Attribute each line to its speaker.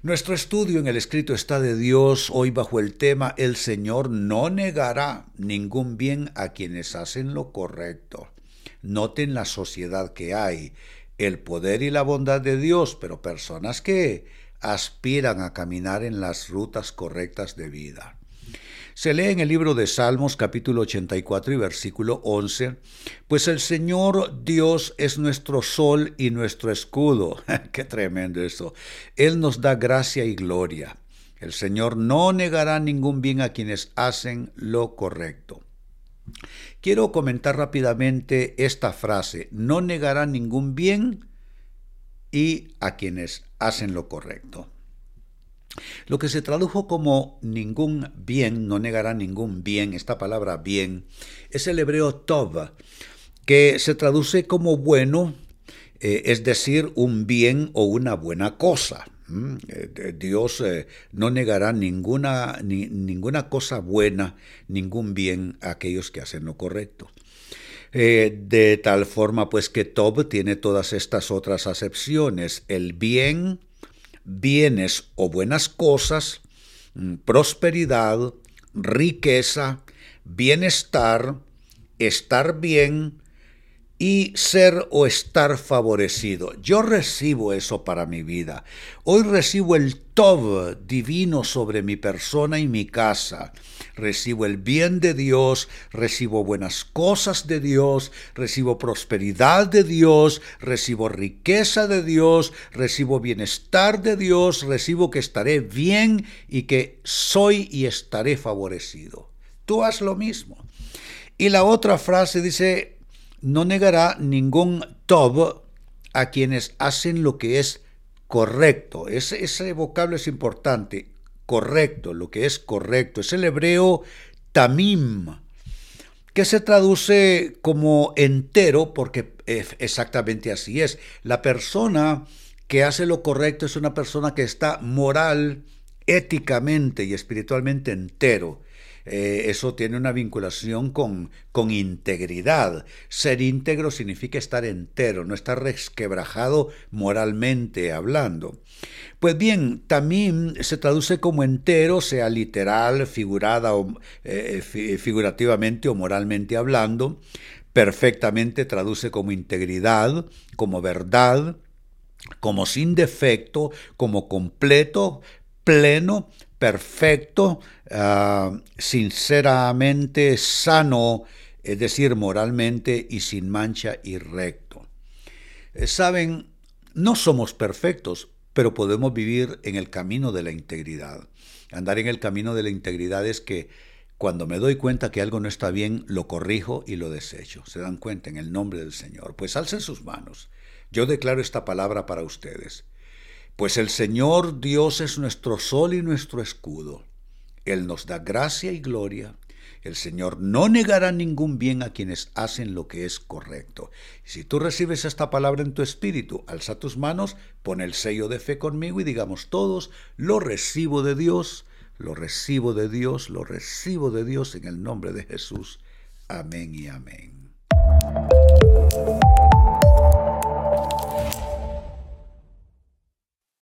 Speaker 1: Nuestro estudio en el escrito está de Dios hoy bajo el tema El Señor no negará ningún bien a quienes hacen lo correcto. Noten la sociedad que hay, el poder y la bondad de Dios, pero personas que aspiran a caminar en las rutas correctas de vida. Se lee en el libro de Salmos capítulo 84 y versículo 11, pues el Señor Dios es nuestro sol y nuestro escudo. Qué tremendo eso. Él nos da gracia y gloria. El Señor no negará ningún bien a quienes hacen lo correcto. Quiero comentar rápidamente esta frase, no negará ningún bien y a quienes hacen lo correcto. Lo que se tradujo como ningún bien, no negará ningún bien, esta palabra bien, es el hebreo tov, que se traduce como bueno, eh, es decir, un bien o una buena cosa. Eh, Dios eh, no negará ninguna, ninguna cosa buena, ningún bien a aquellos que hacen lo correcto. de tal forma pues que Tob tiene todas estas otras acepciones, el bien, bienes o buenas cosas, mm, prosperidad, riqueza, bienestar, estar bien, y ser o estar favorecido. Yo recibo eso para mi vida. Hoy recibo el Tov divino sobre mi persona y mi casa. Recibo el bien de Dios, recibo buenas cosas de Dios, recibo prosperidad de Dios, recibo riqueza de Dios, recibo bienestar de Dios, recibo que estaré bien y que soy y estaré favorecido. Tú haz lo mismo. Y la otra frase dice, no negará ningún tob a quienes hacen lo que es correcto. Ese, ese vocablo es importante. Correcto, lo que es correcto. Es el hebreo tamim, que se traduce como entero, porque exactamente así es. La persona que hace lo correcto es una persona que está moral, éticamente y espiritualmente entero. Eh, eso tiene una vinculación con, con integridad. Ser íntegro significa estar entero, no estar resquebrajado moralmente hablando. Pues bien, también se traduce como entero, sea literal, figurada o, eh, figurativamente o moralmente hablando. Perfectamente traduce como integridad, como verdad, como sin defecto, como completo, pleno, perfecto, ah, sinceramente sano, es decir, moralmente y sin mancha y recto. Eh, saben, no somos perfectos, pero podemos vivir en el camino de la integridad. Andar en el camino de la integridad es que cuando me doy cuenta que algo no está bien, lo corrijo y lo desecho. ¿Se dan cuenta en el nombre del Señor? Pues alcen sus manos. Yo declaro esta palabra para ustedes. Pues el Señor Dios es nuestro sol y nuestro escudo. Él nos da gracia y gloria. El Señor no negará ningún bien a quienes hacen lo que es correcto. Y si tú recibes esta palabra en tu espíritu, alza tus manos, pon el sello de fe conmigo y digamos todos, lo recibo de Dios, lo recibo de Dios, lo recibo de Dios en el nombre de Jesús. Amén y amén.